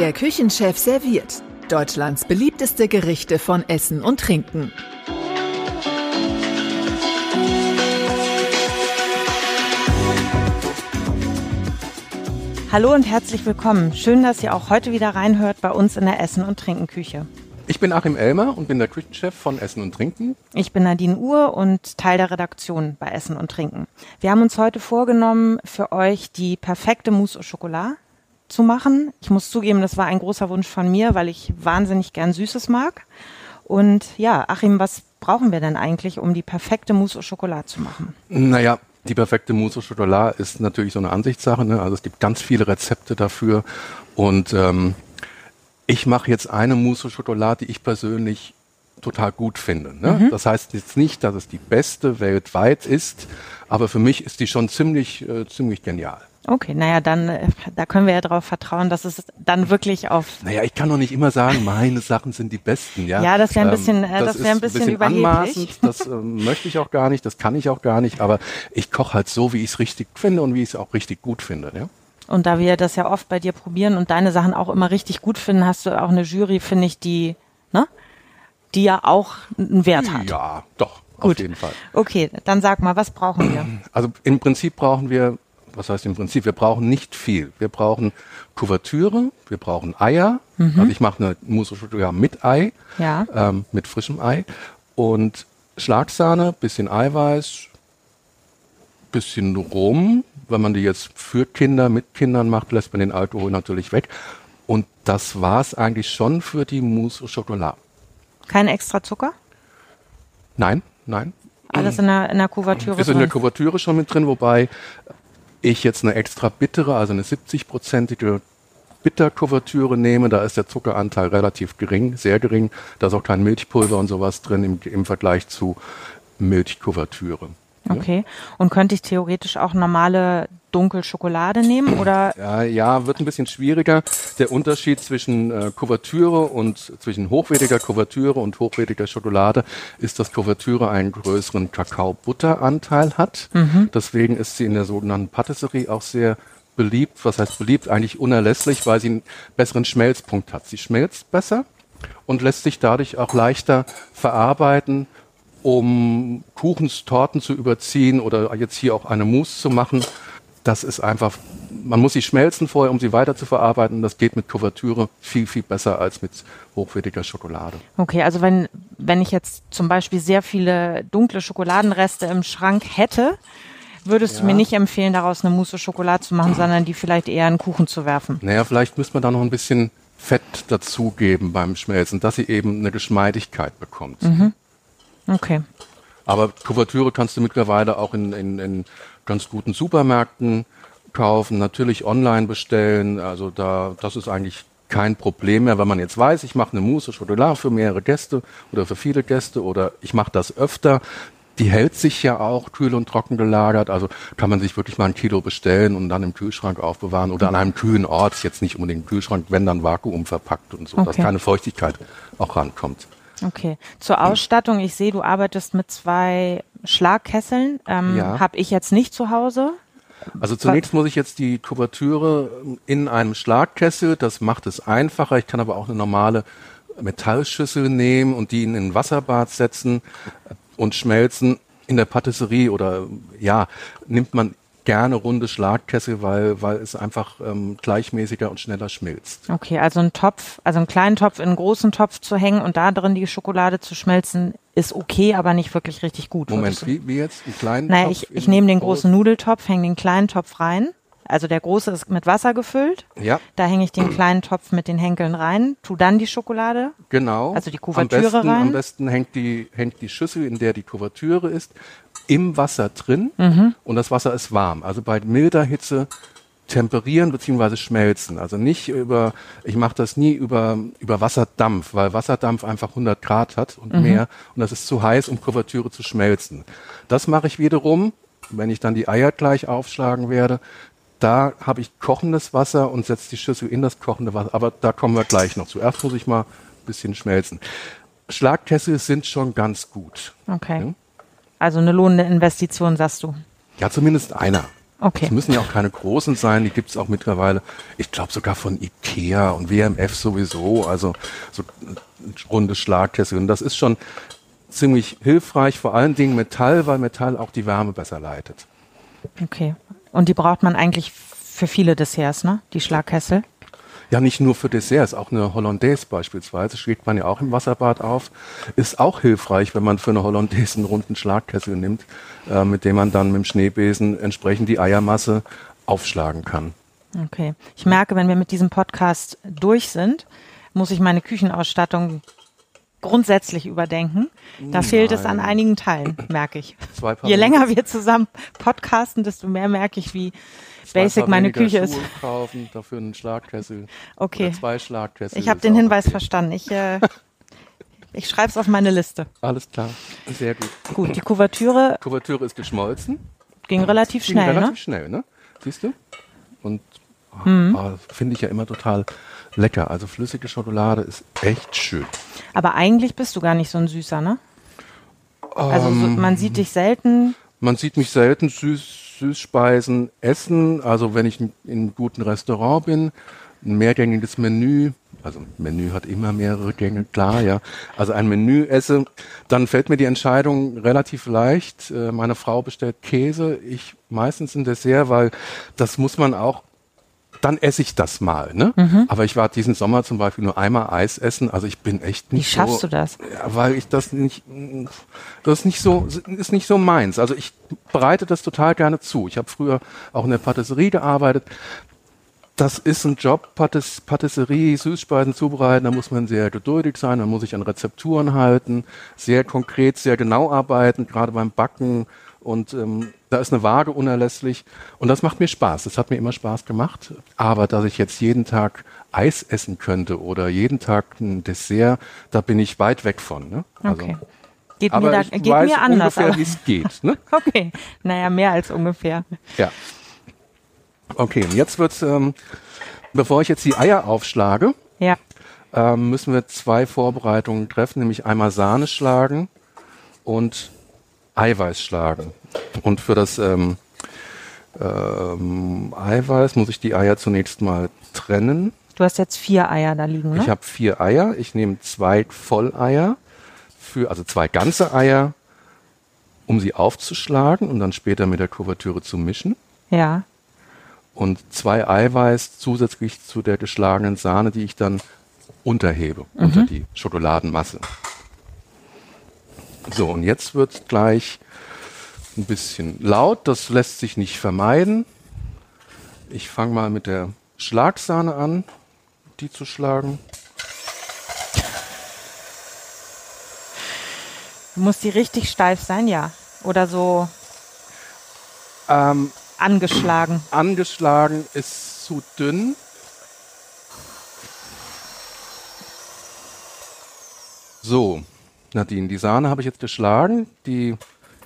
Der Küchenchef serviert Deutschlands beliebteste Gerichte von Essen und Trinken. Hallo und herzlich willkommen. Schön, dass ihr auch heute wieder reinhört bei uns in der Essen- und Trinkenküche. Ich bin Achim Elmer und bin der Küchenchef von Essen und Trinken. Ich bin Nadine Uhr und Teil der Redaktion bei Essen und Trinken. Wir haben uns heute vorgenommen, für euch die perfekte Mousse au Chocolat zu machen. Ich muss zugeben, das war ein großer Wunsch von mir, weil ich wahnsinnig gern Süßes mag. Und ja, Achim, was brauchen wir denn eigentlich, um die perfekte Mousse au Chocolat zu machen? Naja, die perfekte Mousse au Chocolat ist natürlich so eine Ansichtssache. Ne? Also es gibt ganz viele Rezepte dafür. Und ähm, ich mache jetzt eine Mousse au Chocolat, die ich persönlich total gut finde. Ne? Mhm. Das heißt jetzt nicht, dass es die beste weltweit ist, aber für mich ist die schon ziemlich, äh, ziemlich genial. Okay, naja, dann, äh, da können wir ja darauf vertrauen, dass es dann wirklich auf. Naja, ich kann doch nicht immer sagen, meine Sachen sind die besten, ja. Ja, das wäre ein bisschen, ähm, das, das wäre ein bisschen, bisschen überheblich. Das äh, möchte ich auch gar nicht, das kann ich auch gar nicht, aber ich koche halt so, wie ich es richtig finde und wie ich es auch richtig gut finde, ja. Und da wir das ja oft bei dir probieren und deine Sachen auch immer richtig gut finden, hast du auch eine Jury, finde ich, die, ne? Die ja auch einen Wert hat. Ja, doch, gut. auf jeden Fall. Okay, dann sag mal, was brauchen wir? Also im Prinzip brauchen wir was heißt im Prinzip, wir brauchen nicht viel. Wir brauchen Kuvertüre, wir brauchen Eier. Mhm. Also ich mache eine Mousse au mit Ei, ja. ähm, mit frischem Ei und Schlagsahne, bisschen Eiweiß, bisschen Rum. Wenn man die jetzt für Kinder, mit Kindern macht, lässt man den Alkohol natürlich weg. Und das war's eigentlich schon für die Mousse au Chocolat. Kein extra Zucker? Nein, nein. Alles in der, in der Kuvertüre? Ist in der Kuvertüre schon mit drin, wobei ich jetzt eine extra bittere, also eine 70-prozentige Bitterkuvertüre nehme, da ist der Zuckeranteil relativ gering, sehr gering. Da ist auch kein Milchpulver und sowas drin im, im Vergleich zu Milchkuvertüre. Okay. Und könnte ich theoretisch auch normale Dunkelschokolade nehmen oder? Ja, ja, wird ein bisschen schwieriger. Der Unterschied zwischen äh, Kuvertüre und zwischen hochwertiger Kuvertüre und hochwertiger Schokolade ist, dass Kuvertüre einen größeren Kakao-Butter-Anteil hat. Mhm. Deswegen ist sie in der sogenannten Patisserie auch sehr beliebt. Was heißt beliebt? Eigentlich unerlässlich, weil sie einen besseren Schmelzpunkt hat. Sie schmelzt besser und lässt sich dadurch auch leichter verarbeiten um Kuchens, Torten zu überziehen oder jetzt hier auch eine Mousse zu machen. Das ist einfach, man muss sie schmelzen vorher, um sie weiter zu verarbeiten. Das geht mit Kuvertüre viel, viel besser als mit hochwertiger Schokolade. Okay, also wenn, wenn ich jetzt zum Beispiel sehr viele dunkle Schokoladenreste im Schrank hätte, würdest ja. du mir nicht empfehlen, daraus eine Mousse Schokolade zu machen, sondern die vielleicht eher in Kuchen zu werfen? Naja, vielleicht müsste man da noch ein bisschen Fett dazugeben beim Schmelzen, dass sie eben eine Geschmeidigkeit bekommt. Mhm. Okay. Aber Kuvertüre kannst du mittlerweile auch in, in, in ganz guten Supermärkten kaufen, natürlich online bestellen. Also da, das ist eigentlich kein Problem mehr, wenn man jetzt weiß, ich mache eine Mousse Schokolade für mehrere Gäste oder für viele Gäste oder ich mache das öfter. Die hält sich ja auch kühl und trocken gelagert, also kann man sich wirklich mal ein Kilo bestellen und dann im Kühlschrank aufbewahren oder an einem kühlen Ort, jetzt nicht unbedingt im Kühlschrank, wenn dann Vakuum verpackt und so, okay. dass keine Feuchtigkeit auch rankommt. Okay. Zur Ausstattung, ich sehe, du arbeitest mit zwei Schlagkesseln. Ähm, ja. Habe ich jetzt nicht zu Hause. Also zunächst muss ich jetzt die Kuvertüre in einem Schlagkessel, das macht es einfacher. Ich kann aber auch eine normale Metallschüssel nehmen und die in ein Wasserbad setzen und schmelzen. In der Patisserie oder ja, nimmt man gerne runde Schlagkessel, weil, weil es einfach ähm, gleichmäßiger und schneller schmilzt. Okay, also ein Topf, also einen kleinen Topf in einen großen Topf zu hängen und da drin die Schokolade zu schmelzen, ist okay, aber nicht wirklich richtig gut. Moment, wie, wie jetzt? Einen kleinen naja, Topf? Ich, ich nehme den großen Nudeltopf, hänge den kleinen Topf rein. Also der große ist mit Wasser gefüllt. Ja. Da hänge ich den kleinen Topf mit den Henkeln rein, tu dann die Schokolade. Genau. Also die Kuvertüre am besten, rein. Am besten hängt die, hängt die Schüssel, in der die Kuvertüre ist, im Wasser drin mhm. und das Wasser ist warm. Also bei milder Hitze temperieren bzw. schmelzen. Also nicht über, ich mache das nie über, über Wasserdampf, weil Wasserdampf einfach 100 Grad hat und mhm. mehr und das ist zu heiß, um Kuvertüre zu schmelzen. Das mache ich wiederum, wenn ich dann die Eier gleich aufschlagen werde. Da habe ich kochendes Wasser und setze die Schüssel in das kochende Wasser. Aber da kommen wir gleich noch. Zuerst muss ich mal ein bisschen schmelzen. Schlagkessel sind schon ganz gut. Okay. Ja? Also eine lohnende Investition, sagst du? Ja, zumindest einer. Okay. Es müssen ja auch keine großen sein, die gibt es auch mittlerweile, ich glaube sogar von Ikea und WMF sowieso, also so runde Schlagkessel. Und das ist schon ziemlich hilfreich, vor allen Dingen Metall, weil Metall auch die Wärme besser leitet. Okay. Und die braucht man eigentlich für viele Desserts, ne? Die Schlagkessel. Ja, nicht nur für Desserts, auch eine Hollandaise beispielsweise schlägt man ja auch im Wasserbad auf. Ist auch hilfreich, wenn man für eine Hollandaise einen runden Schlagkessel nimmt, äh, mit dem man dann mit dem Schneebesen entsprechend die Eiermasse aufschlagen kann. Okay. Ich merke, wenn wir mit diesem Podcast durch sind, muss ich meine Küchenausstattung grundsätzlich überdenken. Da fehlt es an Nein. einigen Teilen, merke ich. Je länger wir zusammen podcasten, desto mehr merke ich, wie basic meine Küche ist. Schuhe kaufen, dafür einen Schlagkessel. Okay. Oder zwei Schlagkessel. Ich habe ist den Hinweis okay. verstanden. Ich, äh, ich schreibe es auf meine Liste. Alles klar. Sehr gut. Gut, die Kuvertüre Kuvertüre ist geschmolzen. ging relativ Ging schnell, relativ ne? schnell, ne? Siehst du? Und ah, Mhm. ah, finde ich ja immer total lecker. Also flüssige Schokolade ist echt schön. Aber eigentlich bist du gar nicht so ein Süßer, ne? Also so, Ähm, man sieht dich selten. Man sieht mich selten süß, Süßspeisen essen. Also wenn ich in einem guten Restaurant bin, ein mehrgängiges Menü, also Menü hat immer mehrere Gänge, klar, ja. Also ein Menü esse, dann fällt mir die Entscheidung relativ leicht. Äh, Meine Frau bestellt Käse, ich meistens ein Dessert, weil das muss man auch dann esse ich das mal, ne? Mhm. Aber ich war diesen Sommer zum Beispiel nur einmal Eis essen, also ich bin echt Wie nicht schaffst so, du das? weil ich das nicht, das ist nicht so, ist nicht so meins. Also ich bereite das total gerne zu. Ich habe früher auch in der Patisserie gearbeitet. Das ist ein Job, Patis, Patisserie, Süßspeisen zubereiten. Da muss man sehr geduldig sein, da muss ich an Rezepturen halten, sehr konkret, sehr genau arbeiten, gerade beim Backen. Und ähm, da ist eine Waage unerlässlich. Und das macht mir Spaß. Das hat mir immer Spaß gemacht. Aber dass ich jetzt jeden Tag Eis essen könnte oder jeden Tag ein Dessert, da bin ich weit weg von. Ne? Also, Okay. Geht aber mir, da, ich geht weiß mir anders. ungefähr, wie es geht. Ne? okay. Naja, mehr als ungefähr. Ja. Okay, und jetzt wird's, ähm, bevor ich jetzt die Eier aufschlage, Ja. ähm, müssen wir zwei Vorbereitungen treffen, nämlich einmal Sahne schlagen und Eiweiß schlagen. Und für das ähm, ähm, Eiweiß muss ich die Eier zunächst mal trennen. Du hast jetzt vier Eier da liegen, ne? Ich habe vier Eier. Ich nehme zwei Volleier, für, also zwei ganze Eier, um sie aufzuschlagen und dann später mit der Kuvertüre zu mischen. ja. Und zwei Eiweiß zusätzlich zu der geschlagenen Sahne, die ich dann unterhebe unter die Schokoladenmasse. So, und jetzt wird gleich ein bisschen laut. Das lässt sich nicht vermeiden. Ich fange mal mit der Schlagsahne an, die zu schlagen. Muss die richtig steif sein, ja. Oder so Ähm, angeschlagen. angeschlagen ist zu dünn. So, Nadine, die Sahne habe ich jetzt geschlagen. Die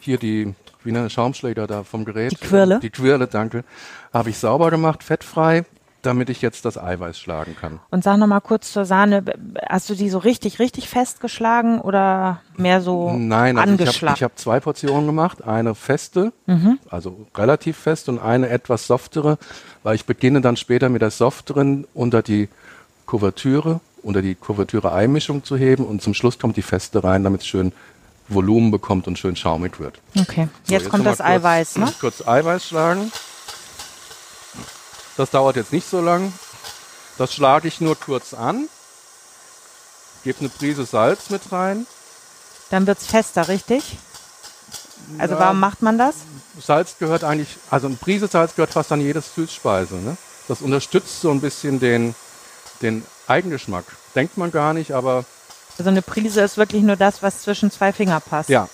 hier die wie eine Schaumschläger da vom Gerät. Die Quirle? Die Quirle, danke. Habe ich sauber gemacht, fettfrei, damit ich jetzt das Eiweiß schlagen kann. Und sag noch mal kurz zur Sahne, hast du die so richtig, richtig festgeschlagen oder mehr so Nein, also ich angeschlagen? habe hab zwei Portionen gemacht. Eine feste, Mhm. also relativ fest und eine etwas softere, weil ich beginne dann später mit der softeren unter die Kuvertüre, unter die Kuvertüre-Eimischung zu heben und zum Schluss kommt die feste rein, damit es schön Volumen bekommt und schön schaumig wird. okay, So, jetzt, kommt noch das kurz, Eiweiß, ne? Kurz Eiweiß schlagen. Das dauert jetzt nicht so lang. Das schlage ich nur kurz an. Gebe eine Prise Salz mit rein. Dann wird's fester, richtig? Also Ja. warum macht man das? Salz gehört eigentlich, also eine Prise Salz gehört fast an jede Süßspeise. Ne? Das unterstützt so ein bisschen den, den Eigengeschmack. Denkt man gar nicht, aber Also eine Prise ist wirklich nur das, was zwischen zwei Finger passt. ja.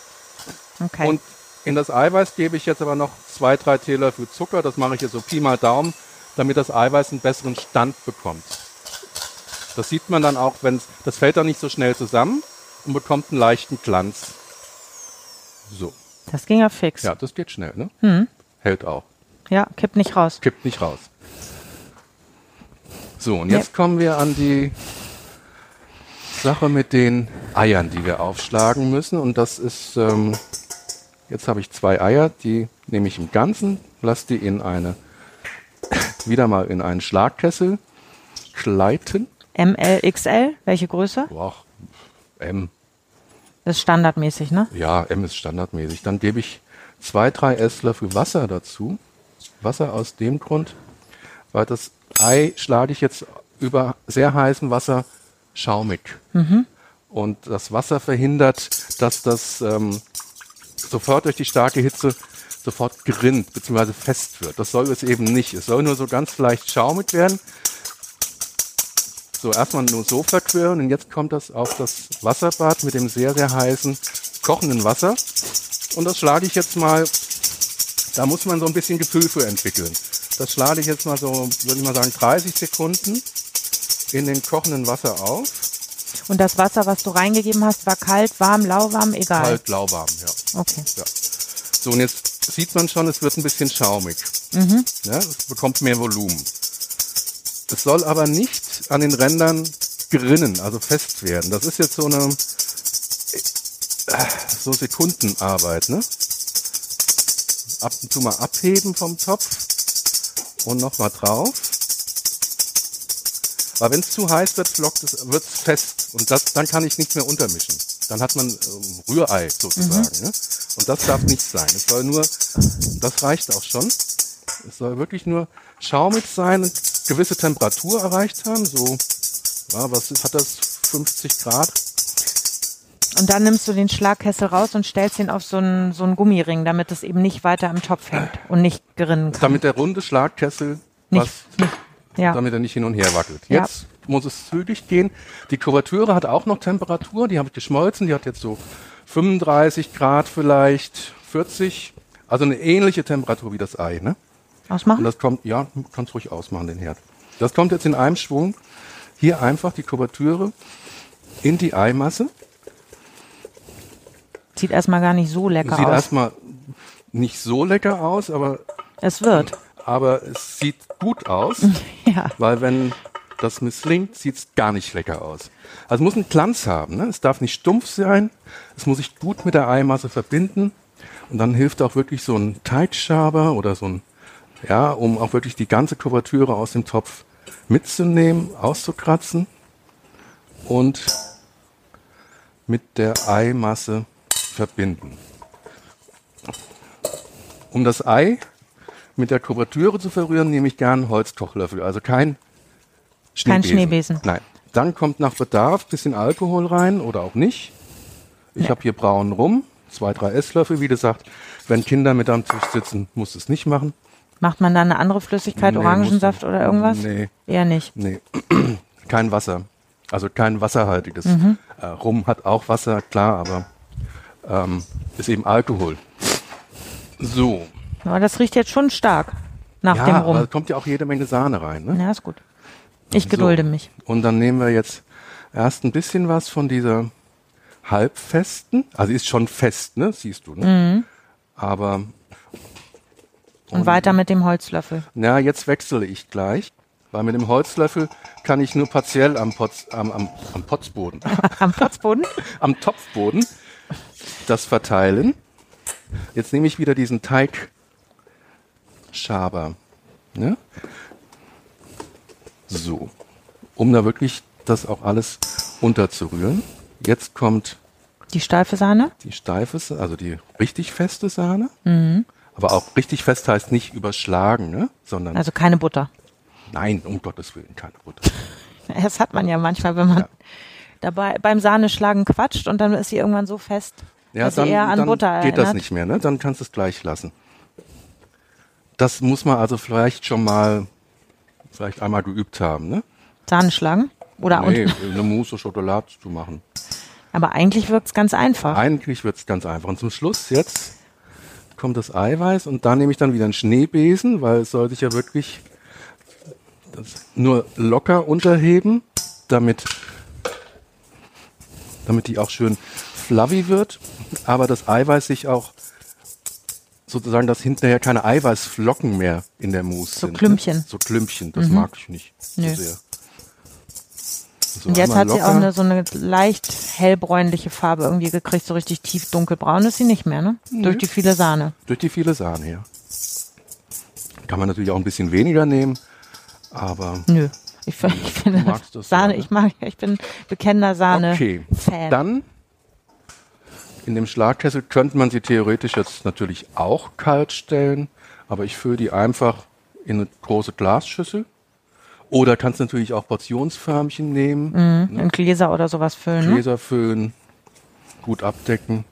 Okay. Und in das Eiweiß gebe ich jetzt aber noch zwei, drei Teelöffel Zucker. Das mache ich jetzt so Pi mal Daumen, damit das Eiweiß einen besseren Stand bekommt. Das sieht man dann auch, wenn das fällt dann nicht so schnell zusammen und bekommt einen leichten Glanz. So, das ging ja fix. ja, das geht schnell, ne? Hm. Hält auch. Ja, kippt nicht raus. Kippt nicht raus. So, und jetzt kommen wir an die Sache mit den Eiern, die wir aufschlagen müssen. Und das ist ähm, Jetzt habe ich zwei Eier, die nehme ich im Ganzen, lasse die in eine, wieder mal in einen Schlagkessel gleiten. ML, XL, welche Größe? Boah, M. Das ist standardmäßig, ne? Ja, M ist standardmäßig. Dann gebe ich zwei, drei Esslöffel Wasser dazu. Wasser aus dem Grund, weil das Ei schlage ich jetzt über sehr heißem Wasser schaumig. Und das Wasser verhindert, dass das ähm, sofort durch die starke Hitze sofort gerinnt bzw. fest wird. Das soll es eben nicht. Es soll nur so ganz leicht schaumig werden. So, erstmal nur so verquirlen und jetzt kommt das auf das Wasserbad mit dem sehr, sehr heißen, kochenden Wasser. Und das schlage ich jetzt mal, da muss man so ein bisschen Gefühl für entwickeln. Das schlage ich jetzt mal so, würde ich mal sagen, 30 Sekunden in den kochenden Wasser auf. Und das Wasser, was du reingegeben hast, war kalt, warm, lauwarm, egal. Kalt, lauwarm, ja. Okay. ja. So, und jetzt sieht man schon, es wird ein bisschen schaumig. Mhm. Ja, es bekommt mehr Volumen. Es soll aber nicht an den Rändern gerinnen, also fest werden. Das ist jetzt so eine äh, so Sekundenarbeit, ne? Ab und zu mal abheben vom Topf und nochmal drauf. Weil wenn es zu heiß wird, flockt es, wird es fest und das, dann kann ich nicht mehr untermischen. Dann hat man ähm, Rührei sozusagen. Ne? Und das darf nicht sein. Es soll nur, das reicht auch schon. Es soll wirklich nur schaumig sein, eine gewisse Temperatur erreicht haben. So, ja, was ist, hat das? 50 Grad? Und dann nimmst du den Schlagkessel raus und stellst ihn auf so einen, so einen Gummiring, damit es eben nicht weiter im Topf hängt und nicht gerinnen kann. Damit der runde Schlagkessel, Nicht- was, nicht- ja. damit er nicht hin und her wackelt. Ja. Jetzt muss es zügig gehen. Die Kuvertüre hat auch noch Temperatur, die habe ich geschmolzen, die hat jetzt so 35 Grad vielleicht, 40, also eine ähnliche Temperatur wie das Ei. Ne? Und Ausmachen? das kommt, ja, du kannst ruhig ausmachen, den Herd. Das kommt jetzt in einem Schwung. Hier einfach die Kuvertüre in die Eimasse. Sieht erstmal gar nicht so lecker Sieht aus. erstmal nicht so lecker aus, aber, Es wird. aber es sieht gut aus. Ja. Weil wenn das misslingt, sieht es gar nicht lecker aus. Also es muss einen Glanz haben. Ne? Es darf nicht stumpf sein. Es muss sich gut mit der Eimasse verbinden. Und dann hilft auch wirklich so ein Teigschaber oder so ein, ja, um auch wirklich die ganze Kuvertüre aus dem Topf mitzunehmen, auszukratzen und mit der Eimasse verbinden. Um das Ei mit der Kuvertüre zu verrühren, nehme ich gern einen Holzkochlöffel, also kein Kein Schneebesen. Schneebesen. Nein. Dann kommt nach Bedarf bisschen Alkohol rein oder auch nicht. Ich habe hier braunen Rum, zwei, drei Esslöffel. Wie gesagt, wenn Kinder mit am Tisch sitzen, muss es nicht machen. Macht man da eine andere Flüssigkeit, Nee, Orangensaft oder irgendwas? Nee. Eher nicht. Nee, kein Wasser. Also kein wasserhaltiges. Mhm. Äh, Rum hat auch Wasser, klar, aber ähm, ist eben Alkohol. So. Aber das riecht jetzt schon stark nach ja, dem Rum. kommt ja auch jede Menge Sahne rein. Ne? Ja, ist gut. Ich gedulde mich. Und dann nehmen wir jetzt erst ein bisschen was von dieser halbfesten. Also ist schon fest, ne? Siehst du, ne? Aber Mhm. Und weiter mit dem Holzlöffel. na, jetzt wechsle ich gleich. Weil mit dem Holzlöffel kann ich nur partiell am, Potz, am, am, am Potzboden, Am Potzboden? am Topfboden das verteilen. Jetzt nehme ich wieder diesen Teigschaber. Ne? So. Um da wirklich das auch alles unterzurühren. Jetzt kommt Die steife Sahne? die steife, also die richtig feste Sahne. Aber auch richtig fest heißt nicht überschlagen, ne? sondern Also keine Butter. nein, um Gottes Willen, keine Butter. Das hat man ja manchmal, wenn man Ja. Dabei beim Sahneschlagen quatscht und dann ist sie irgendwann so fest, Ja, dass dann, sie eher an dann Butter geht erinnert. das nicht mehr, ne? Dann kannst du es gleich lassen. Das muss man also vielleicht schon mal, vielleicht einmal geübt haben, ne? Sahneschlagen? Oder Nee, eine Mousse Schokolade zu machen. aber eigentlich wirkt's ganz einfach. Eigentlich wird es ganz einfach. Und zum Schluss jetzt kommt das Eiweiß und da nehme ich dann wieder einen Schneebesen, weil es soll sich ja wirklich nur locker unterheben, damit, damit die auch schön fluffy wird, aber das Eiweiß sich auch sozusagen, dass hinterher keine Eiweißflocken mehr in der Mousse So sind. Klümpchen. Ne? So Klümpchen, das mag ich nicht Nö. so sehr. So Und jetzt hat sie auch locker. eine, so eine leicht hellbräunliche Farbe irgendwie gekriegt, so richtig tief dunkelbraun ist sie nicht mehr, ne? Durch die viele Sahne. Durch die viele Sahne, ja. Kann man natürlich auch ein bisschen weniger nehmen, aber Nö. Ich, find- ich finde Sahne, ja, ne? ich mag, ich bin bekennender Sahne-Fan. okay. Dann in dem Schlagkessel könnte man sie theoretisch jetzt natürlich auch kalt stellen, aber ich fülle die einfach in eine große Glasschüssel. Oder kannst natürlich auch Portionsförmchen nehmen, in Gläser oder sowas füllen, ne? Gläser füllen, gut abdecken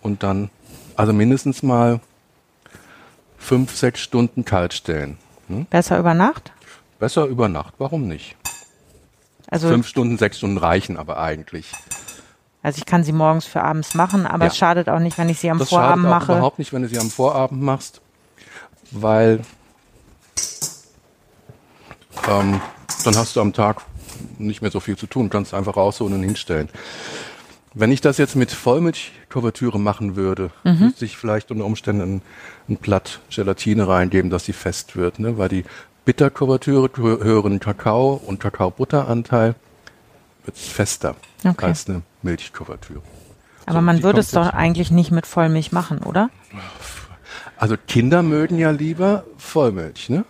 und dann also mindestens mal fünf, sechs Stunden kalt stellen. Hm? Besser über Nacht? Besser über Nacht, warum nicht? Also, Fünf Stunden, sechs Stunden reichen aber eigentlich. also ich kann sie morgens für abends machen, aber Ja. es schadet auch nicht, wenn ich sie am Das Vorabend schadet auch mache. überhaupt nicht, wenn du sie am Vorabend machst, weil ähm, dann hast du am Tag nicht mehr so viel zu tun, kannst einfach rausholen und hinstellen. Wenn ich das jetzt mit Vollmilchkuvertüre machen würde, Mhm. müsste ich vielleicht unter Umständen ein, ein Blatt Gelatine reingeben, dass sie fest wird, ne? weil die Bitterkuvertüre, hö- höheren Kakao- und Kakaobutteranteil wird fester Okay. als eine Milchkuvertüre. aber So, man würde es doch eigentlich nicht mit Vollmilch machen, oder? Also Kinder mögen ja lieber Vollmilch, ne?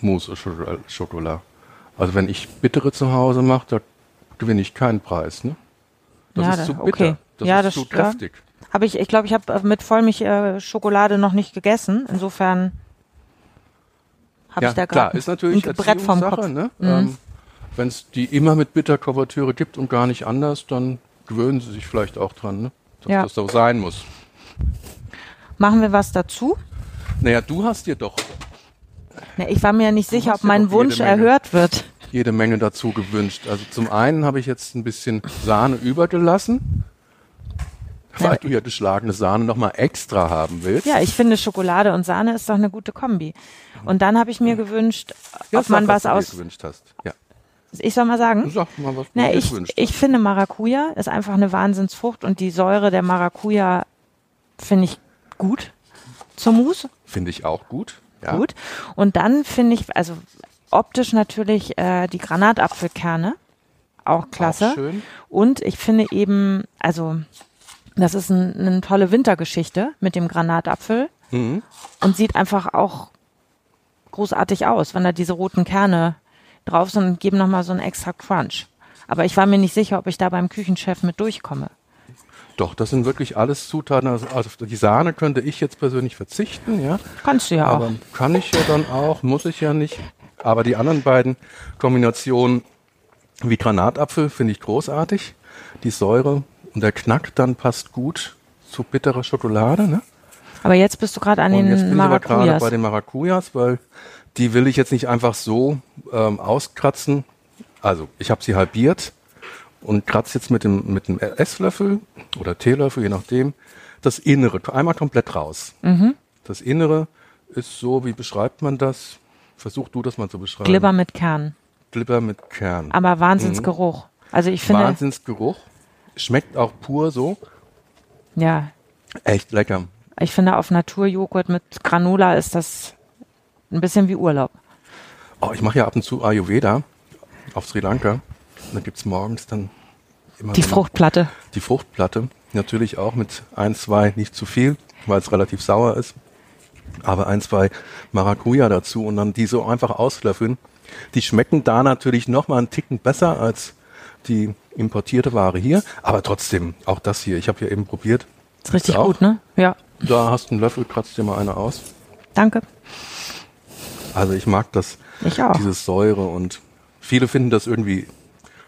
Mousse Schoko- Schokolade. Also wenn ich bittere zu Hause mache, da gewinne ich keinen Preis, ne? Das Ja, ist zu bitter. okay. Das Ja, ist das zu kräftig. Habe ich, ich glaube, ich habe mit Vollmilch äh, Schokolade noch nicht gegessen. Insofern habe Ja, ich da klar, gerade ist natürlich ein Brett vom Kopf. Mhm. ne? Ähm, wenn es die immer mit Bitterkuvertüre gibt und gar nicht anders, dann gewöhnen sie sich vielleicht auch dran, ne? Dass Ja. das so sein muss. Machen wir was dazu? Naja, du hast dir doch Ja, ich war mir ja nicht sicher, ob mein Wunsch Menge. erhört wird. jede Menge dazu gewünscht. Also zum einen habe ich jetzt ein bisschen Sahne übergelassen, weil du ja geschlagene Sahne nochmal extra haben willst. Ja, ich finde Schokolade und Sahne ist doch eine gute Kombi. Und dann habe ich mir gewünscht, Ja, ob man sag, was du dir aus. gewünscht hast. Ja. Ich soll mal sagen. Sag mal, was du Na, dir ich, gewünscht ich finde Maracuja ist einfach eine Wahnsinnsfrucht und die Säure der Maracuja finde ich gut zur Mousse. hast. Finde ich auch gut. Ja. Gut. Und dann finde ich, also optisch natürlich äh, die Granatapfelkerne. Auch klasse. Auch schön. Und ich finde eben, also das ist ein, eine tolle Wintergeschichte mit dem Granatapfel Mhm. und sieht einfach auch großartig aus, wenn da diese roten Kerne drauf sind und geben nochmal so einen extra Crunch. Aber ich war mir nicht sicher, ob ich da beim Küchenchef mit durchkomme. Doch, das sind wirklich alles Zutaten. Also auf die Sahne könnte ich jetzt persönlich verzichten, ja. Kannst du ja Aber auch. kann ich ja dann auch, muss ich ja nicht. Aber die anderen beiden Kombinationen wie Granatapfel finde ich großartig. Die Säure und der Knack dann passt gut zu bitterer Schokolade. Ne? Aber jetzt bist du gerade an Und jetzt den bin ich aber gerade Maracujas. bei den Maracujas, weil die will ich jetzt nicht einfach so ähm, auskratzen. Also ich habe sie halbiert und kratze jetzt mit dem, mit dem Esslöffel oder Teelöffel, je nachdem, das Innere einmal komplett raus. Mhm. Das Innere ist so, wie beschreibt man das? Versuch du das mal zu beschreiben. Glibber mit Kern. Glibber mit Kern. Aber Wahnsinnsgeruch. Also ich finde, Wahnsinnsgeruch. Schmeckt auch pur so. ja, Echt lecker. ich finde auf Naturjoghurt mit Granola ist das ein bisschen wie Urlaub. Oh, ich mache ja ab und zu Ayurveda auf Sri Lanka. Und da gibt's morgens dann immer Die Fruchtplatte. die Fruchtplatte. Natürlich auch mit ein, zwei, nicht zu viel, weil es relativ sauer ist. Aber ein, zwei Maracuja dazu und dann die so einfach auslöffeln. Die schmecken da natürlich noch mal einen Ticken besser als die importierte Ware hier. Aber trotzdem, auch das hier, ich habe hier eben probiert. Ist richtig auch? gut, ne? Ja. Da hast du einen Löffel, kratzt dir mal eine aus. Danke. Also ich mag das, Ich auch. dieses Säure und viele finden das irgendwie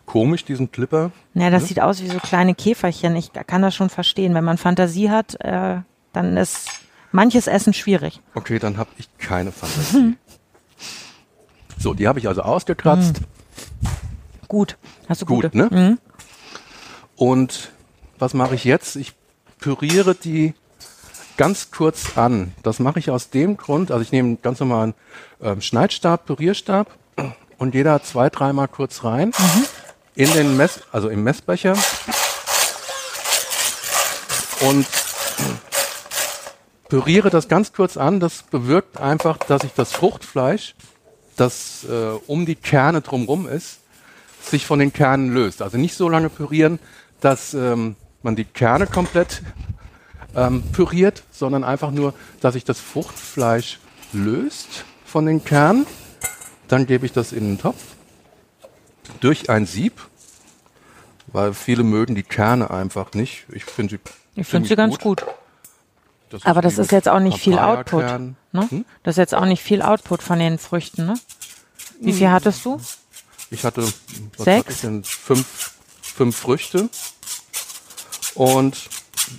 komisch, diesen Clipper. Ja, das sieht aus wie so kleine Käferchen. Ich kann das schon verstehen. Wenn man Fantasie hat, äh, dann ist manches Essen schwierig. Okay, dann habe ich keine Fantasie. so, die habe ich also ausgekratzt. Gut. Hast du Gut, gute. ne? Mhm. Und was mache ich jetzt? Ich püriere die ganz kurz an. Das mache ich aus dem Grund, also ich nehme ganz normalen ähm, Schneidstab, Pürierstab und jeder zwei, dreimal kurz rein in den Mess, also im Messbecher und püriere das ganz kurz an. Das bewirkt einfach, dass ich das Fruchtfleisch, das äh, um die Kerne drumrum ist, sich von den Kernen löst. Also nicht so lange pürieren, dass ähm, man die Kerne komplett ähm, püriert, sondern einfach nur, dass sich das Fruchtfleisch löst von den Kernen. Dann gebe ich das in den Topf durch ein Sieb, weil viele mögen die Kerne einfach nicht. Ich finde sie, Ich finde sie ganz gut. Das Aber das ist jetzt auch nicht viel Output. Ne? Hm? Das ist jetzt auch nicht viel Output von den Früchten. Ne? Wie viel hattest du? Ich hatte was Sechs? hatte ich denn? Fünf, fünf Früchte. Und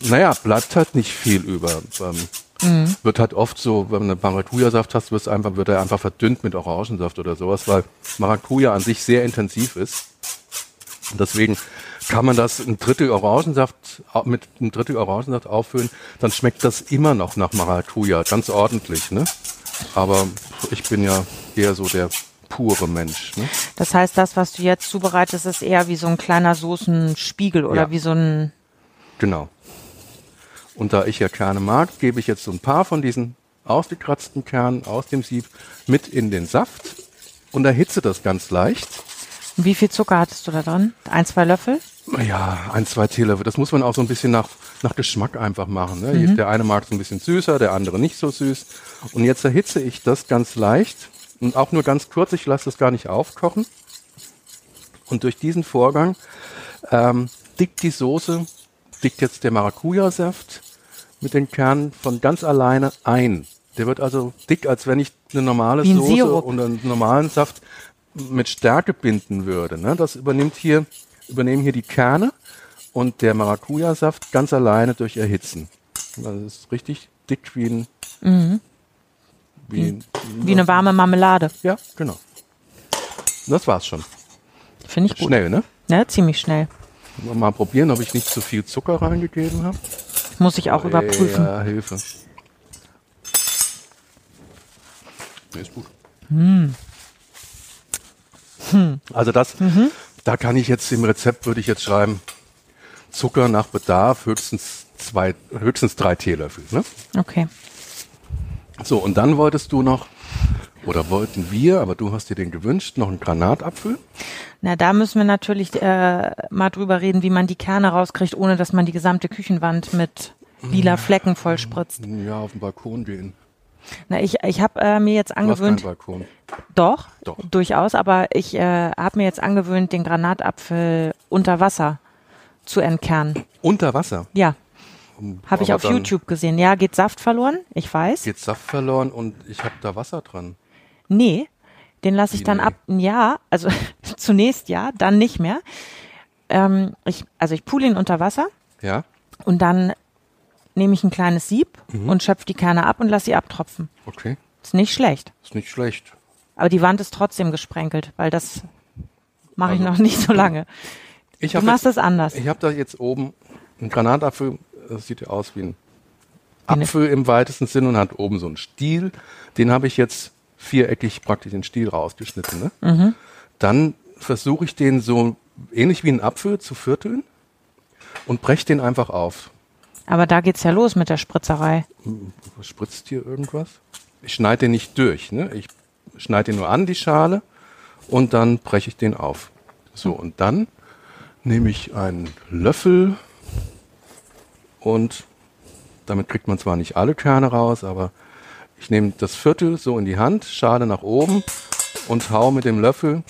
naja, bleibt halt nicht viel über. Ähm, Mhm. Wird halt oft so, wenn du einen Maracuja-Saft hast, wird's einfach, wird er einfach verdünnt mit Orangensaft oder sowas, weil Maracuja an sich sehr intensiv ist. Und deswegen kann man das ein Drittel Orangensaft mit einem Drittel Orangensaft auffüllen, dann schmeckt das immer noch nach Maracuja, ganz ordentlich, ne? Aber ich bin ja eher so der pure Mensch, ne? Das heißt, das, was du jetzt zubereitest, ist eher wie so ein kleiner Soßenspiegel oder Ja. wie so ein. Genau. Und da ich ja Kerne mag, gebe ich jetzt so ein paar von diesen ausgekratzten Kernen aus dem Sieb mit in den Saft und erhitze das ganz leicht. Wie viel Zucker hattest du da drin? Ein, zwei Löffel? Ja, ein, zwei Teelöffel. Das muss man auch so ein bisschen nach, nach Geschmack einfach machen. Ne? Der eine mag es ein bisschen süßer, der andere nicht so süß. Und jetzt erhitze ich das ganz leicht und auch nur ganz kurz. Ich lasse das gar nicht aufkochen. Und durch diesen Vorgang ähm, dickt die Soße, dickt jetzt der Maracuja-Saft mit den Kernen von ganz alleine ein. Der wird also dick, als wenn ich eine normale ein Soße Sirup. und einen normalen Saft mit Stärke binden würde. Ne? Das übernimmt hier, übernehmen hier die Kerne und der Maracuja-Saft ganz alleine durch Erhitzen. Das ist richtig dick wie ein, wie, ein, Wie eine warme Marmelade. ja, genau. Das war's schon. Finde ich gut. Schnell, ne? Ne? Ziemlich schnell. Mal probieren, ob ich nicht zu viel Zucker reingegeben habe. Muss ich auch überprüfen. Ja, Hilfe. Nee, ist gut. Also das, da kann ich jetzt im Rezept würde ich jetzt schreiben, Zucker nach Bedarf höchstens zwei, höchstens drei Teelöffel. Ne? Okay. So, und dann wolltest du noch, oder wollten wir, aber du hast dir den gewünscht, noch einen Granatapfel. Na, da müssen wir natürlich äh, mal drüber reden, wie man die Kerne rauskriegt, ohne dass man die gesamte Küchenwand mit lila Flecken vollspritzt. Ja, auf den Balkon gehen. Na, ich, ich habe äh, mir jetzt Du hast angewöhnt, Balkon. doch, Doch. durchaus, aber ich äh, habe mir jetzt angewöhnt, den Granatapfel unter Wasser zu entkernen. Unter Wasser Ja, habe ich auf YouTube gesehen. Ja, geht Saft verloren? Ich weiß. Geht Saft verloren und ich habe da Wasser dran. Nee, den lasse ich dann nee? ab. Ja, also zunächst ja, dann nicht mehr. Ähm, ich, also ich pule ihn unter Wasser Ja? und dann nehme ich ein kleines Sieb Mhm. und schöpfe die Kerne ab und lasse sie abtropfen. Okay. Ist nicht schlecht. Ist nicht schlecht. Aber die Wand ist trotzdem gesprenkelt, weil das mache ich Also- noch nicht so lange. Ich Du machst jetzt, das anders. Ich habe da jetzt oben einen Granatapfel, das sieht ja aus wie ein Apfel im weitesten Sinn und hat oben so einen Stiel. Den habe ich jetzt viereckig praktisch den Stiel rausgeschnitten. Ne? Mhm. Dann versuche ich den so ähnlich wie einen Apfel zu vierteln und breche den einfach auf. Aber da geht's ja los mit der Spritzerei. Spritzt hier irgendwas? Ich schneide den nicht durch. Ne? Ich schneide den nur an, die Schale, und dann breche ich den auf. So, und dann nehme ich einen Löffel und damit kriegt man zwar nicht alle Kerne raus, aber ich nehme das Viertel so in die Hand, Schale nach oben und hau mit dem Löffel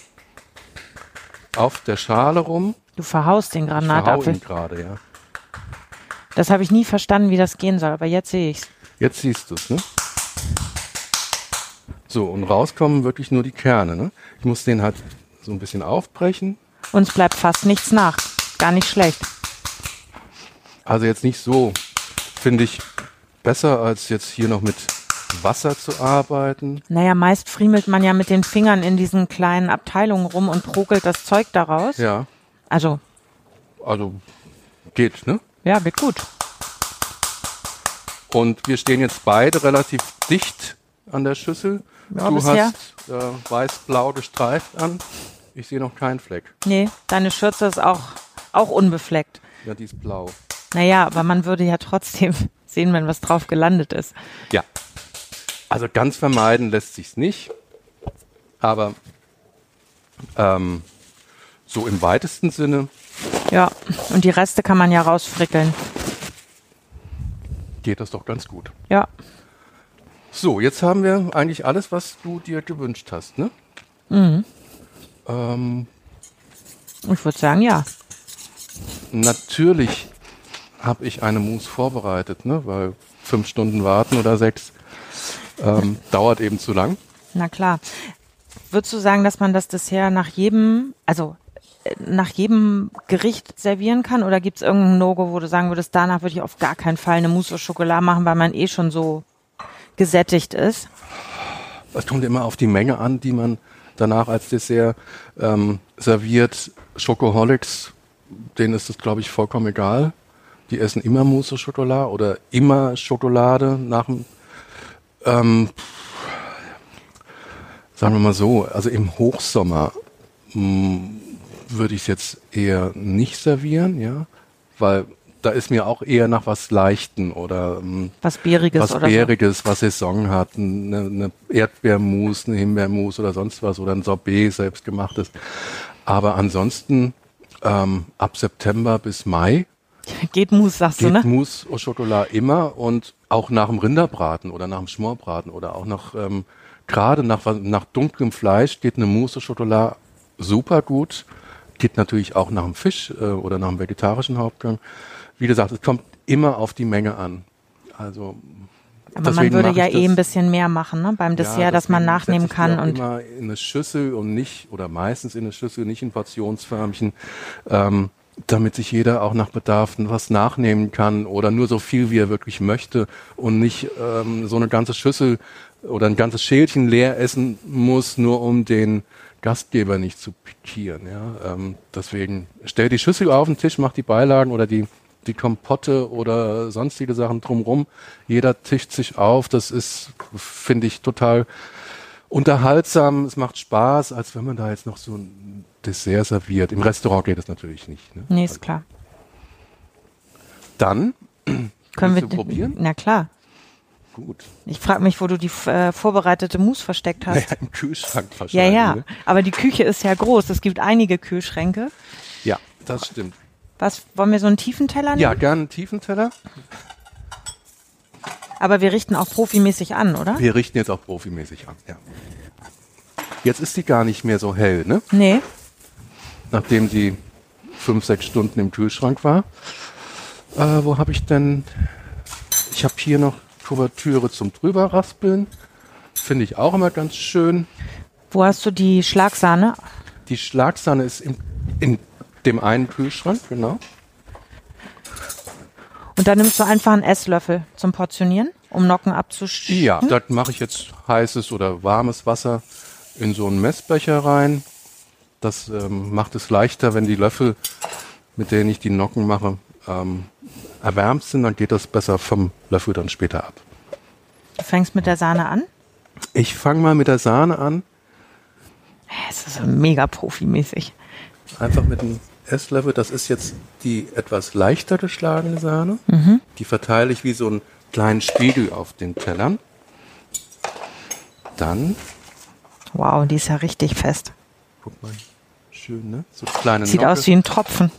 auf der Schale rum. Du verhaust den Ich verhau Granatapfel. ihn gerade, ja. Das habe ich nie verstanden, wie das gehen soll, aber jetzt sehe ich's. Jetzt siehst du es, ne? So, und rauskommen wirklich nur die Kerne, ne? Ich muss den halt so ein bisschen aufbrechen. Uns bleibt fast nichts nach. Gar nicht schlecht. Also jetzt nicht so, finde ich, besser als jetzt hier noch mit Wasser zu arbeiten. Naja, meist friemelt man ja mit den Fingern in diesen kleinen Abteilungen rum und prokelt das Zeug daraus. Ja, Also, also geht, ne? ja, geht gut. Und wir stehen jetzt beide relativ dicht an der Schüssel. Ja, du bisher. hast äh, weiß-blau gestreift an. Ich sehe noch keinen Fleck. Nee, deine Schürze ist auch, auch unbefleckt. Ja, die ist blau. Naja, aber man würde ja trotzdem sehen, wenn was drauf gelandet ist. Ja. Also ganz vermeiden lässt sich's nicht. Aber ähm, so im weitesten Sinne Ja, und die Reste kann man ja rausfrickeln. geht das doch ganz gut. Ja, So, jetzt haben wir eigentlich alles, was du dir gewünscht hast, ne? Ähm, ich würde sagen, ja. natürlich habe ich eine Mousse vorbereitet, ne? Weil fünf Stunden warten oder sechs ähm, dauert eben zu lang. Na klar. Würdest du sagen, dass man das Dessert nach jedem, also äh, nach jedem Gericht servieren kann? Oder gibt es irgendein No-Go, wo du sagen würdest, danach würde ich auf gar keinen Fall eine Mousse au Chocolat machen, weil man eh schon so gesättigt ist? Es kommt immer auf die Menge an, die man danach als Dessert ähm, serviert. Schokoholics, denen ist das, glaube ich, vollkommen egal. Die essen immer Mousse au Chocolat oder immer Schokolade nach dem, ähm, sagen wir mal so, also im Hochsommer mh, würde ich es jetzt eher nicht servieren, ja, weil da ist mir auch eher nach was Leichten oder ähm, Was Bäriges was oder Bäriges, was Saison hat, eine, eine Erdbeermus, eine Himbeermus oder sonst was oder ein Sorbet selbstgemachtes. Aber ansonsten ähm, ab September bis Mai so? Geht Mousse, sagst du, geht ne? Mousse au Chocolat immer und auch nach dem Rinderbraten oder nach dem Schmorbraten oder auch nach ähm, gerade nach, nach dunklem Fleisch geht eine Mousse au Chocolat super gut. Geht natürlich auch nach dem Fisch äh, oder nach dem vegetarischen Hauptgang. Wie gesagt, es kommt immer auf die Menge an. Also Aber man würde ja eh ein bisschen mehr machen, ne? Beim Dessert, ja, dass man nachnehmen kann und immer in eine Schüssel und nicht oder meistens in eine Schüssel, nicht in Portionsförmchen, ähm, damit sich jeder auch nach Bedarf was nachnehmen kann oder nur so viel wie er wirklich möchte und nicht ähm, so eine ganze Schüssel oder ein ganzes Schälchen leer essen muss, nur um den Gastgeber nicht zu pikieren. Ja? Ähm, deswegen stell die Schüssel auf den Tisch, mach die Beilagen oder die die Kompotte oder sonstige Sachen drumrum. Jeder tischt sich auf. Das ist, finde ich, total unterhaltsam. Es macht Spaß, als wenn man da jetzt noch so ein Dessert serviert. Im Restaurant geht das natürlich nicht. Ne? nee, ist klar. Dann Können wir probieren? Na klar. gut. Ich frage mich, wo du die äh, vorbereitete Mousse versteckt hast. Naja, im Kühlschrank ja, wahrscheinlich. ja. Ne? Aber die Küche ist ja groß. Es gibt einige Kühlschränke. Ja, das stimmt. Was, wollen wir so einen tiefen Teller nehmen? Ja, gerne einen Tiefenteller. Aber wir richten auch profimäßig an, oder? Wir richten jetzt auch profimäßig an. Ja. Jetzt ist die gar nicht mehr so hell, ne? Nee. Nachdem sie fünf, sechs Stunden im Kühlschrank war. Äh, wo habe ich denn? Ich habe hier noch Kuvertüre zum drüberraspeln. Finde ich auch immer ganz schön. Wo hast du die Schlagsahne? Die Schlagsahne ist in, in dem einen Kühlschrank, genau. Und dann nimmst du einfach einen Esslöffel zum Portionieren, um Nocken abzuschneiden. Ja, da mache ich jetzt heißes oder warmes Wasser in so einen Messbecher rein. Das ähm, macht es leichter, wenn die Löffel, mit denen ich die Nocken mache, ähm, erwärmt sind, dann geht das besser vom Löffel dann später ab. Du fängst mit der Sahne an. Ich fange mal mit der Sahne an. Es ist mega profimäßig. Einfach mit einem Esslöffel. Das ist jetzt die etwas leichter geschlagene Sahne. Die verteile ich wie so einen kleinen Spiegel auf den Tellern. Dann, Wow, die ist ja richtig fest. guck mal, schön, ne? So kleine Sieht Nocke. aus wie ein Tropfen.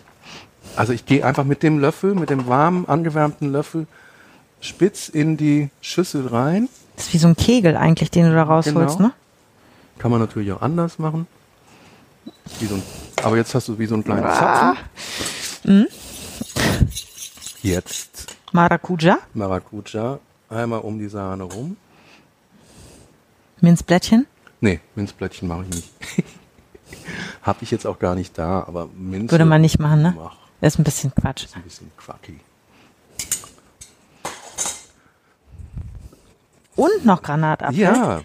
Also ich gehe einfach mit dem Löffel, mit dem warmen, angewärmten Löffel, spitz in die Schüssel rein. Das ist wie so ein Kegel eigentlich, den du da rausholst, Genau. ne? Kann man natürlich auch anders machen. So ein, aber jetzt hast du wie so einen kleinen Ah. Zapfen. Jetzt Maracuja, Maracuja einmal um die Sahne rum. Minzblättchen. Nee, Minzblättchen mache ich nicht. Habe ich jetzt auch gar nicht da, aber Minze Würde man nicht machen, ne? Mach, Das ist ein bisschen Quatsch. ist ein bisschen quacky. Und noch Granatapfel. Ja,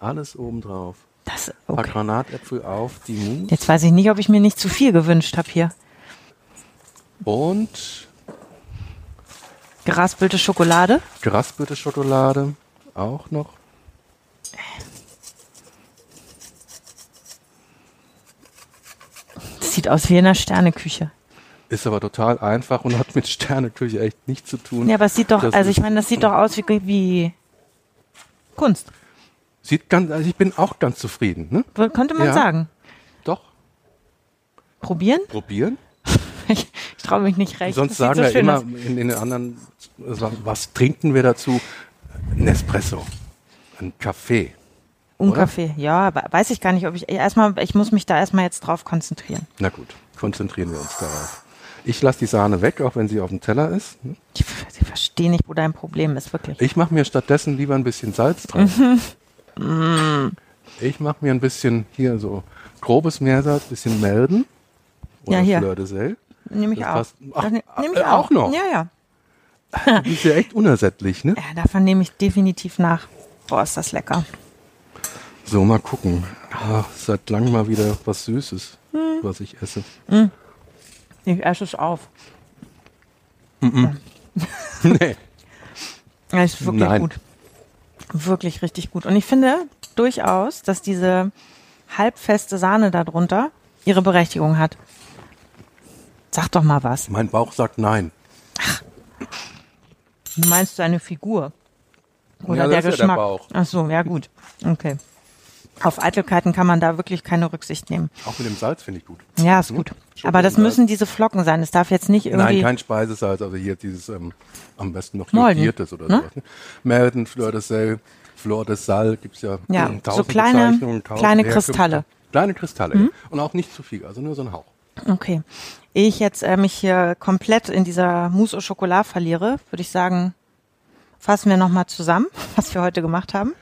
alles oben drauf. Das, Ein paar okay. Granatäpfel auf die Mousse Jetzt weiß ich nicht, ob ich mir nicht zu viel gewünscht habe hier. und Geraspelte Schokolade. geraspelte Schokolade auch noch. Sieht aus wie in einer Sterneküche. Ist aber total einfach und hat mit Sterneküche echt nichts zu tun. Ja, aber es sieht doch, Das also ich meine, das sieht doch aus wie, wie Kunst. Sieht ganz, also ich bin auch ganz zufrieden, ne? Könnte man Ja. sagen. Doch. Probieren? Probieren? ich ich traue mich nicht recht. Sonst Das sagen so wir immer aus. in, den anderen was trinken wir dazu? Ein Espresso, ein Kaffee. Un oder? Kaffee, ja, weiß ich gar nicht, ob ich erstmal, ich muss mich da erstmal jetzt drauf konzentrieren. Na gut, konzentrieren wir uns darauf. Ich lasse die Sahne weg, auch wenn sie auf dem Teller ist. Ich, ich verstehe nicht, wo dein Problem ist, wirklich. Ich mache mir stattdessen lieber ein bisschen Salz drauf. ich mache mir ein bisschen hier so grobes Meersalz, bisschen Melden. Oder Ja, hier. Fleur de Sel. Nehme ich Das auch. passt. Ach, ne- nehme äh, ich auch noch? Ja, ja. Du bist ja echt unersättlich, ne? Ja, davon nehme ich definitiv nach. Boah, ist das lecker. So, mal gucken. Ach, seit langem mal wieder was Süßes, Hm. was ich esse. Ich esse es auf. nee. Ja, ist wirklich Nein. gut. Wirklich richtig gut. Und ich finde durchaus, dass diese halbfeste Sahne darunter ihre Berechtigung hat. Sag doch mal was. Mein Bauch sagt nein. Du meinst deine Figur? Oder Ja, der ist ja der Geschmack? Bauch. Ach so, ja gut. Okay. Auf Eitelkeiten kann man da wirklich keine Rücksicht nehmen. Auch mit dem Salz finde ich gut. Ja, ist gut. Schoko Aber das Salz. müssen diese Flocken sein. Es darf jetzt nicht irgendwie. Nein, kein Speisesalz, also hier dieses ähm, am besten noch jodiertes oder ne? sowas. Ne? Melden, Fleur de Sel, Fleur de Sal gibt's ja, Ja, ähm, so tausend kleine- tausend kleine. Kristalle. Mhm. Kleine Kristalle, ja. Und auch nicht zu viel, also nur so ein Hauch. Okay. Ehe ich jetzt äh, mich hier komplett in dieser Mousse au Chocolat verliere, würde ich sagen, fassen wir nochmal zusammen, was wir heute gemacht haben.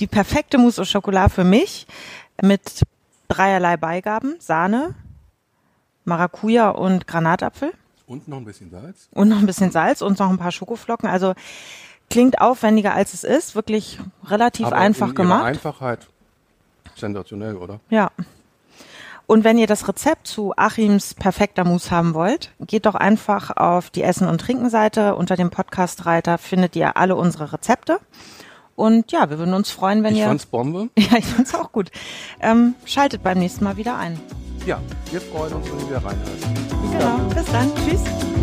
Die perfekte Mousse au Chocolat für mich mit dreierlei Beigaben, Sahne, Maracuja und Granatapfel Und noch ein bisschen Salz. und noch ein bisschen Salz und noch ein paar Schokoflocken. Also klingt aufwendiger als es ist, wirklich relativ Aber einfach in gemacht. Einfachheit sensationell, oder? Ja. Und wenn ihr das Rezept zu Achims perfekter Mousse haben wollt, geht doch einfach auf die Essen- und Trinken-Seite. Unter dem Podcast-Reiter findet ihr alle unsere Rezepte. Und ja, wir würden uns freuen, wenn Ich ihr. fand's Bombe. ja, ich fand's auch gut. Ähm, schaltet beim nächsten Mal wieder ein. Ja, wir freuen uns, wenn ihr wieder reinhört. Genau. Bis dann. Tschüss.